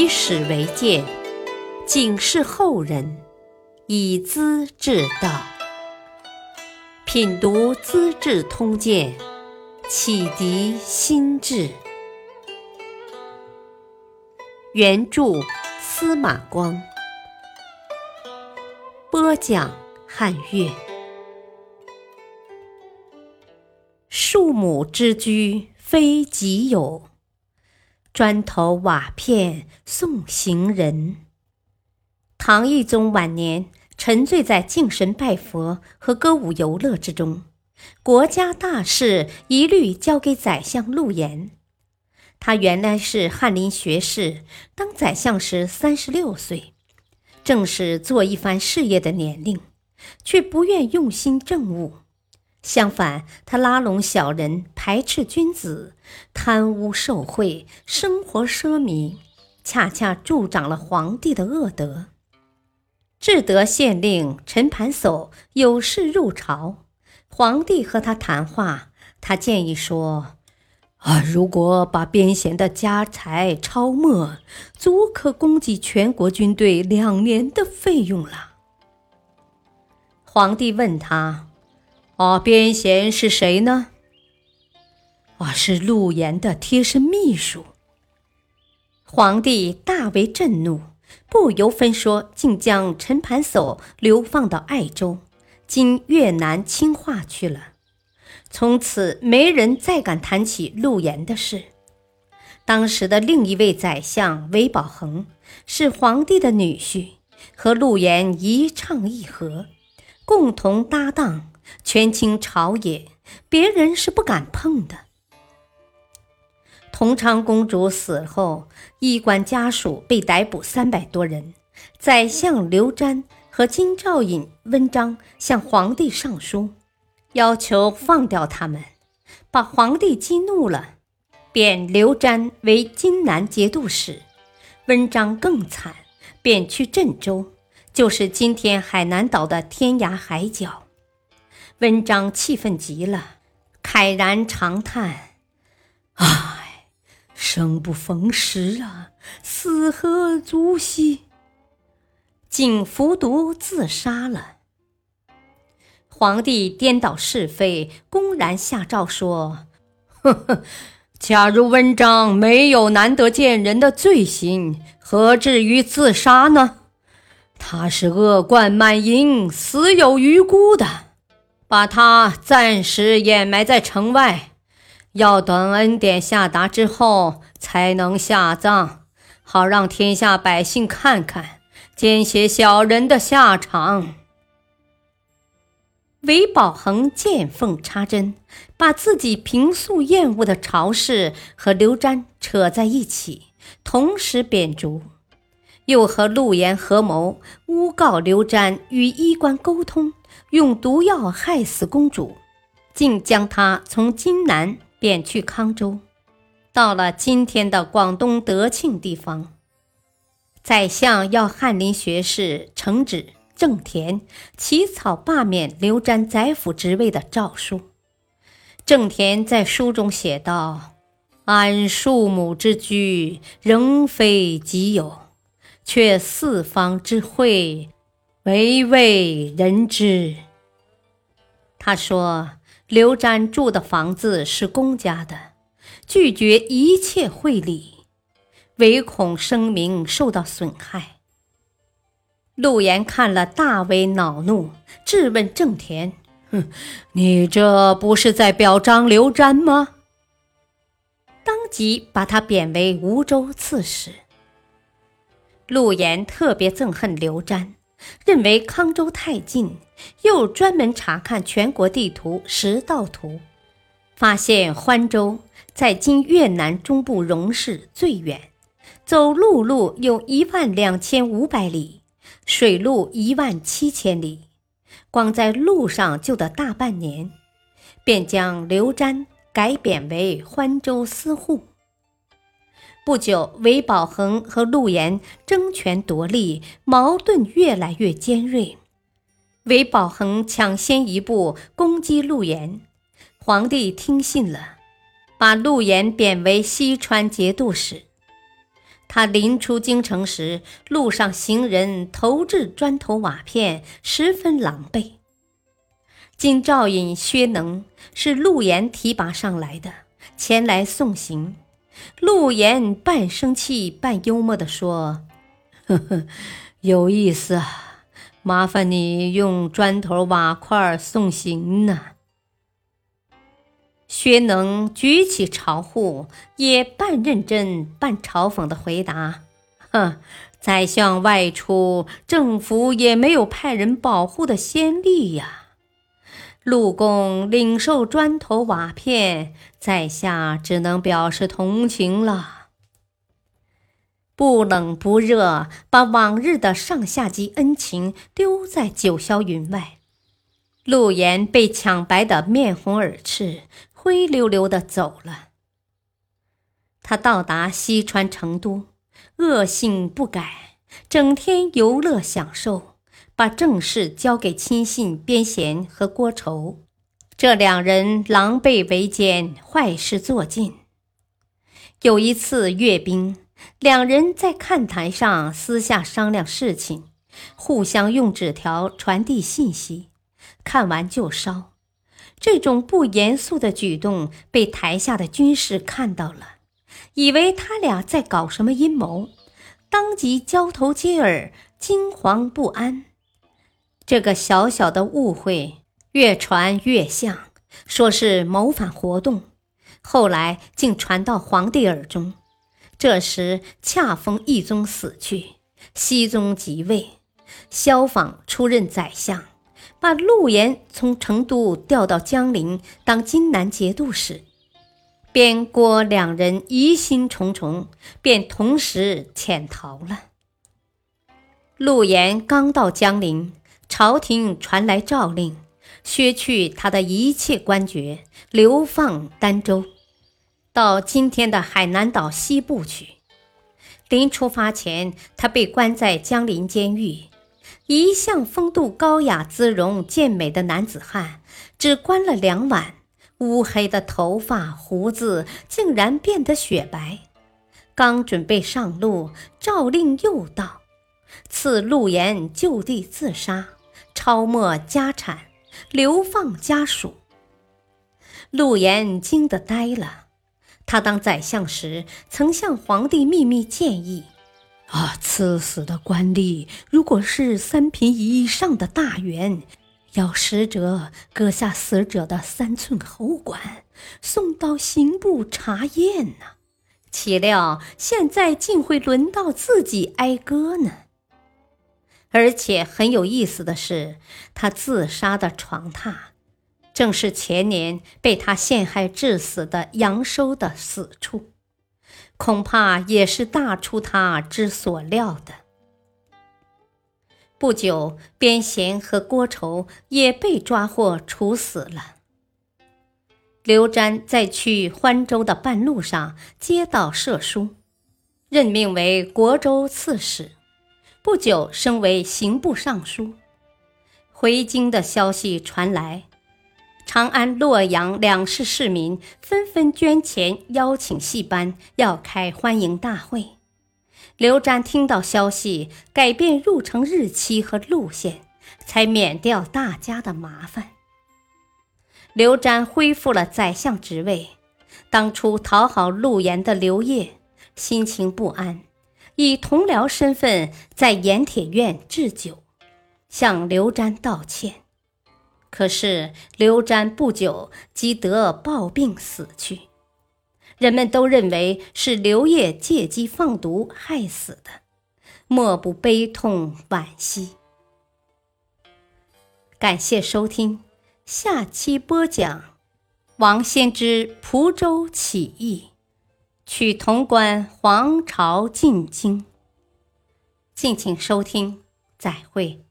以史为鉴，警示后人，以资治道。品读《资治通鉴》，启迪心智。原著司马光，播讲汉乐。庶母之居非己有。砖头瓦片送行人。唐懿宗晚年，沉醉在敬神拜佛和歌舞游乐之中，国家大事一律交给宰相陆延。他原来是翰林学士，当宰相时三十六岁，正是做一番事业的年龄，却不愿用心政务。相反，他拉拢小人，排斥君子，贪污受贿，生活奢靡，恰恰助长了皇帝的恶德。至德县令陈盘叟有事入朝，皇帝和他谈话，他建议说：“啊，如果把边贤的家财抄没，足可供给全国军队两年的费用了。”皇帝问他。啊，边贤是谁呢？啊，是陆岩的贴身秘书。皇帝大为震怒，不由分说，竟将陈盘叟流放到爱州（今越南清化）去了。从此，没人再敢谈起陆岩的事。当时的另一位宰相韦宝恒是皇帝的女婿，和陆岩一唱一和，共同搭档。权倾朝野，别人是不敢碰的。同昌公主死后，衣冠家属被逮捕三百多人。宰相刘瞻和金兆尹、温章向皇帝上书，要求放掉他们，把皇帝激怒了，贬刘瞻为荆南节度使，温章更惨，贬去镇州，就是今天海南岛的天涯海角。文章气愤极了，慨然长叹：“唉，生不逢时啊，死何足惜！”竟服毒自杀了。皇帝颠倒是非，公然下诏说：“呵呵，假如文章没有难得见人的罪行，何至于自杀呢？他是恶贯满盈，死有余辜的。”把他暂时掩埋在城外，要等恩典下达之后才能下葬，好让天下百姓看看奸邪小人的下场。韦宝恒见缝插针，把自己平素厌恶的朝事和刘瞻扯在一起，同时贬逐，又和陆延合谋，诬告刘瞻与医官沟通。用毒药害死公主，竟将她从荆南贬去康州，到了今天的广东德庆地方。宰相要翰林学士承旨郑田起草罢免刘瞻宰辅职位的诏书。郑田在书中写道：“俺庶母之居仍非己有，却四方之会。”唯为人知。他说：“刘瞻住的房子是公家的，拒绝一切会礼，唯恐声名受到损害。”陆延看了，大为恼怒，质问郑田：“哼，你这不是在表彰刘瞻吗？”当即把他贬为梧州刺史。陆延特别憎恨刘瞻。认为康州太近，又专门查看全国地图十道图，发现欢州在今越南中部荣市最远，走陆路有一万两千五百里，水路一万七千里，光在路上就得大半年，便将刘瞻改贬为欢州司户。不久，韦宝恒和陆延争权夺利，矛盾越来越尖锐。韦宝恒抢先一步攻击陆延，皇帝听信了，把陆延贬为西川节度使。他临出京城时，路上行人投掷砖头瓦片，十分狼狈。今赵尹薛能是陆延提拔上来的，前来送行。陆岩半生气半幽默地说：“呵呵，有意思啊，麻烦你用砖头瓦块送行呢。”薛能举起朝户，也半认真半嘲讽的回答：“哼，宰相外出，政府也没有派人保护的先例呀。”陆公领受砖头瓦片，在下只能表示同情了。不冷不热，把往日的上下级恩情丢在九霄云外。陆岩被抢白的面红耳赤，灰溜溜的走了。他到达西川成都，恶性不改，整天游乐享受。把正事交给亲信边贤和郭筹，这两人狼狈为奸，坏事做尽。有一次阅兵，两人在看台上私下商量事情，互相用纸条传递信息，看完就烧。这种不严肃的举动被台下的军士看到了，以为他俩在搞什么阴谋，当即交头接耳，惊惶不安。这个小小的误会越传越像，说是谋反活动，后来竟传到皇帝耳中。这时恰逢懿宗死去，熹宗即位，萧访出任宰相，把陆延从成都调到江陵当荆南节度使。边郭两人疑心重重，便同时潜逃了。陆延刚到江陵。朝廷传来诏令，削去他的一切官爵，流放儋州，到今天的海南岛西部去。临出发前，他被关在江陵监狱。一向风度高雅、姿容健美的男子汉，只关了两晚，乌黑的头发、胡子竟然变得雪白。刚准备上路，诏令又到，赐陆延就地自杀。抄没家产，流放家属。陆延惊得呆了。他当宰相时，曾向皇帝秘密建议：啊，赐死的官吏如果是三品以上的大员，要使者割下死者的三寸喉管，送到刑部查验呢。岂料现在竟会轮到自己挨割呢？而且很有意思的是，他自杀的床榻，正是前年被他陷害致死的杨收的死处，恐怕也是大出他之所料的。不久，边贤和郭筹也被抓获处死了。刘瞻在去欢州的半路上接到赦书，任命为国州刺史。不久，升为刑部尚书。回京的消息传来，长安、洛阳两市市民纷纷捐钱邀请戏班，要开欢迎大会。刘瞻听到消息，改变入城日期和路线，才免掉大家的麻烦。刘瞻恢复了宰相职位，当初讨好陆延的刘烨心情不安。以同僚身份在盐铁院置酒，向刘瞻道歉。可是刘瞻不久即得暴病死去，人们都认为是刘烨借机放毒害死的，莫不悲痛惋惜。感谢收听，下期播讲王先之蒲州起义。取潼关，皇朝进京。敬请收听，再会。